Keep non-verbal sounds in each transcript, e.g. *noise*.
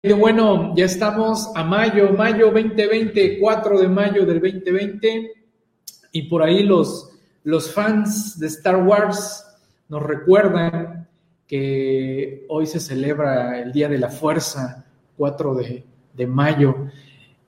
Bueno, ya estamos a mayo, mayo 2020, 4 de mayo del 2020, y por ahí los, los fans de Star Wars nos recuerdan que hoy se celebra el Día de la Fuerza, 4 de, de mayo.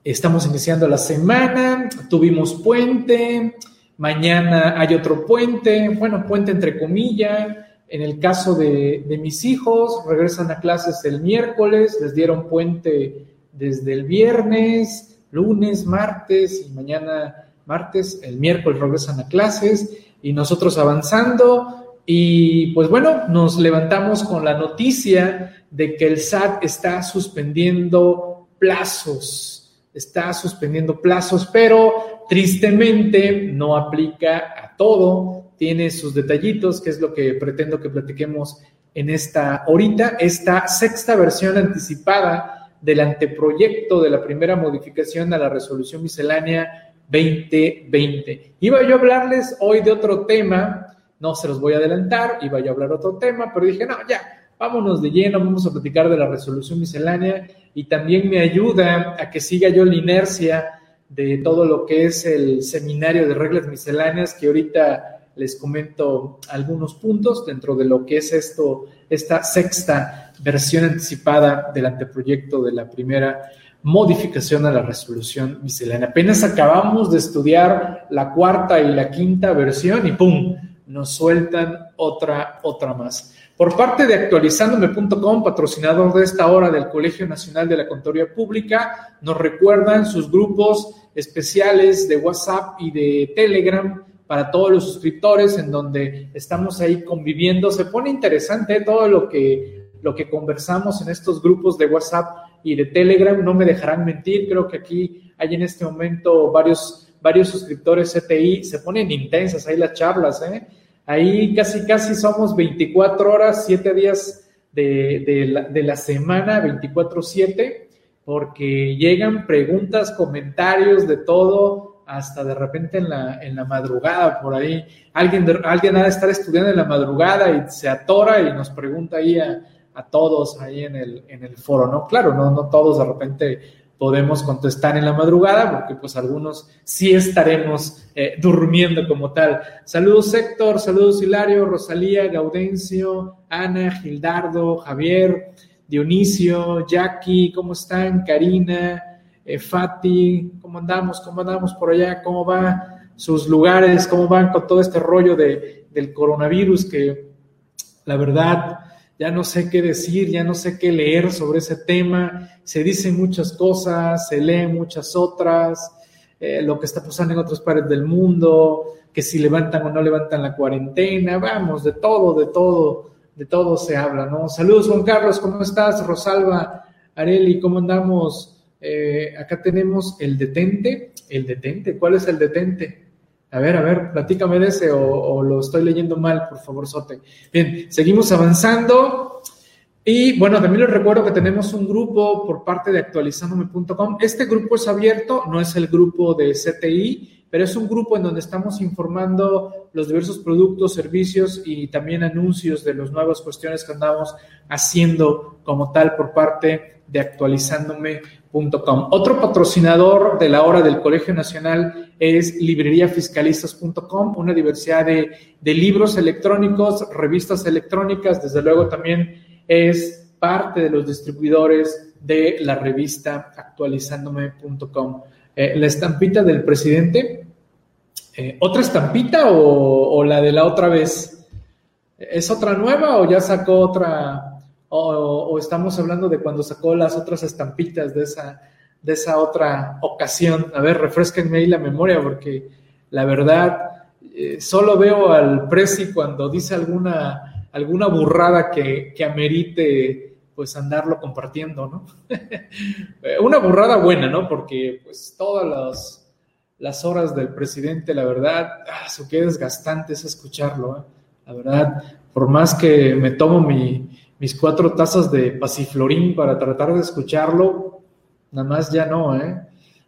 Estamos iniciando la semana, tuvimos puente, mañana hay otro puente, bueno, puente entre comillas, en el caso de, mis hijos, regresan a clases el miércoles, les dieron puente desde el viernes, lunes, martes y mañana martes, el miércoles regresan a clases y nosotros avanzando. Y pues bueno, nos levantamos con la noticia de que el SAT está suspendiendo plazos, está suspendiendo plazos, pero tristemente no aplica a todo tiene sus detallitos, que es lo que pretendo que platiquemos en esta ahorita, esta sexta versión anticipada del anteproyecto de la primera modificación a la resolución miscelánea 2020. Iba yo a hablarles hoy de otro tema, no se los voy a adelantar, iba yo a hablar otro tema, pero dije, no, ya, vámonos de lleno, vamos a platicar de la resolución miscelánea y también me ayuda a que siga yo la inercia de todo lo que es el seminario de reglas misceláneas que ahorita les comento algunos puntos dentro de lo que es esto, esta sexta versión anticipada del anteproyecto de la primera modificación a la resolución miscelánea. Apenas acabamos de estudiar la cuarta y la quinta versión y ¡pum! nos sueltan otra, otra más. Por parte de actualizandome.com, patrocinador de esta hora del Colegio Nacional de la Contaduría Pública, nos recuerdan sus grupos especiales de WhatsApp y de Telegram para todos los suscriptores, en donde estamos ahí conviviendo. Se pone interesante todo lo que, lo que conversamos en estos grupos de WhatsApp y de Telegram. No me dejarán mentir, creo que aquí hay en este momento varios, varios suscriptores CTI. Se ponen intensas ahí las charlas, ¿eh? Ahí casi, casi somos 24 horas, 7 días de, de, la, de la semana, 24-7, porque llegan preguntas, comentarios de todo hasta de repente en la, en la madrugada, por ahí, alguien, alguien ha de estar estudiando en la madrugada y se atora y nos pregunta ahí a, todos ahí en el, en el foro, ¿no? Claro, no, no todos de repente podemos contestar en la madrugada, porque pues algunos sí estaremos eh, durmiendo como tal. Saludos Héctor, saludos Hilario, Rosalía, Gaudencio, Ana, Gildardo, Javier, Dionisio, Jackie, ¿cómo están? Karina, eh, Fati, ¿cómo andamos? ¿Cómo andamos por allá? ¿Cómo va sus lugares? ¿Cómo van con todo este rollo de, del coronavirus que la verdad ya no sé qué decir, ya no sé qué leer sobre ese tema? Se dicen muchas cosas, se leen muchas otras, eh, lo que está pasando en otras partes del mundo, que si levantan o no levantan la cuarentena, vamos, de todo, de todo, de todo se habla, ¿no? Saludos Juan Carlos, ¿cómo estás? Rosalba, Areli, ¿cómo andamos? Eh, acá tenemos el detente. El detente, ¿cuál es el detente? A ver, a ver, platícame de ese o, lo estoy leyendo mal, por favor, Sote. Bien, seguimos avanzando. Y bueno, también les recuerdo que tenemos un grupo por parte de actualizandome.com. Este grupo es abierto, no es el grupo de CTI, pero es un grupo en donde estamos informando los diversos productos, servicios y también anuncios de las nuevas cuestiones que andamos haciendo como tal por parte de actualizándome otro patrocinador de la hora del Colegio Nacional es libreriafiscalistas.com, una diversidad de, libros electrónicos, revistas electrónicas, desde luego también es parte de los distribuidores de la revista actualizándome.com. Eh, la estampita del presidente, eh, ¿otra estampita o, o la de la otra vez? ¿Es otra nueva o ya sacó otra, o, estamos hablando de cuando sacó las otras estampitas de esa, de esa otra ocasión. A ver, refresquenme ahí la memoria porque la verdad eh, solo veo al Prezi cuando dice alguna, alguna burrada que, que amerite pues andarlo compartiendo, ¿no? *laughs* Una burrada buena, ¿no? Porque pues todas las, las horas del presidente, la verdad, ah, qué desgastante es escucharlo, ¿eh? La verdad, por más que me tomo mi, mis cuatro tazas de pasiflorín para tratar de escucharlo, nada más ya no, ¿eh?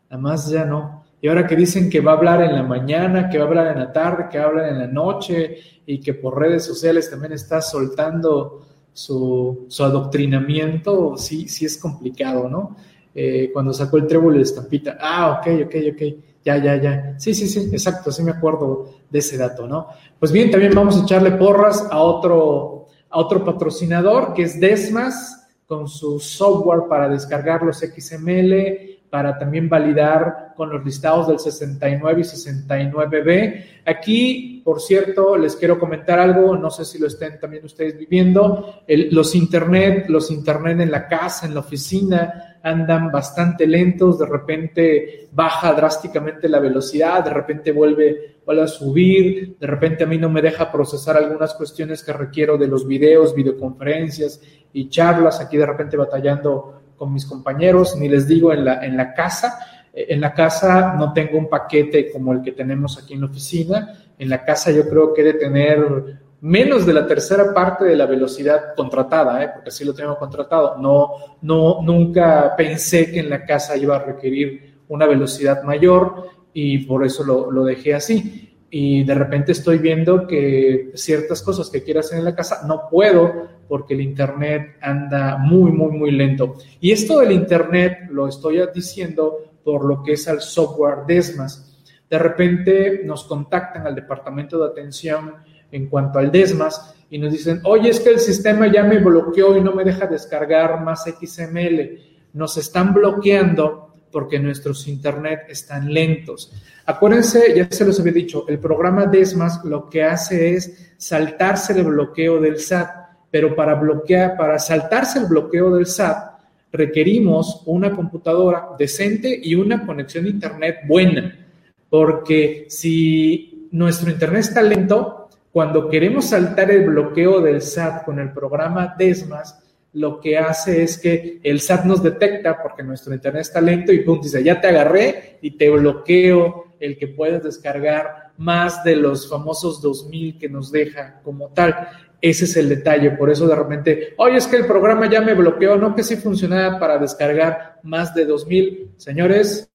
Nada más ya no. Y ahora que dicen que va a hablar en la mañana, que va a hablar en la tarde, que va a hablar en la noche y que por redes sociales también está soltando su, adoctrinamiento, sí, sí es complicado, ¿no? Eh, cuando sacó el trébol la estampita, ah, ok, ok, ok, ya, ya, ya. Sí, sí, sí, exacto, sí me acuerdo de ese dato, ¿no? Pues bien, también vamos a echarle porras a otro, a otro patrocinador que es Desmas con su software para descargar los XML para también validar con los listados del 69 y 69B. Aquí, por cierto, les quiero comentar algo, no sé si lo estén también ustedes viviendo, los internet, los internet en la casa, en la oficina, andan bastante lentos, de repente baja drásticamente la velocidad, de repente vuelve, vuelve a subir, de repente a mí no me deja procesar algunas cuestiones que requiero de los videos, videoconferencias y charlas, aquí de repente batallando con mis compañeros, ni les digo en la, en la casa. En la casa no tengo un paquete como el que tenemos aquí en la oficina. En la casa yo creo que he de tener menos de la tercera parte de la velocidad contratada, ¿eh? porque sí lo tengo contratado. No, no, nunca pensé que en la casa iba a requerir una velocidad mayor y por eso lo, lo dejé así y de repente estoy viendo que ciertas cosas que quiero hacer en la casa no puedo porque el Internet anda muy, muy, muy lento. Y esto del Internet lo estoy diciendo por lo que es al software Desmas. De repente nos contactan al departamento de atención en cuanto al Desmas y nos dicen, oye, es que el sistema ya me bloqueó y no me deja descargar más XML. Nos están bloqueando porque nuestros internet están lentos. Acuérdense, ya se los había dicho, el programa Desmas lo que hace es saltarse el bloqueo del SAT, pero para bloquear, para saltarse el bloqueo del SAT, requerimos una computadora decente y una conexión a internet buena, porque si nuestro internet está lento, cuando queremos saltar el bloqueo del SAT con el programa Desmas, lo que hace es que el SAT nos detecta porque nuestro internet está lento y pum, dice, ya te agarré y te bloqueo el que puedes descargar más de los famosos 2000 que nos deja como tal. Ese es el detalle, por eso de repente, oye, es que el programa ya me bloqueó, no que sí funcionaba para descargar más de 2000. Señores,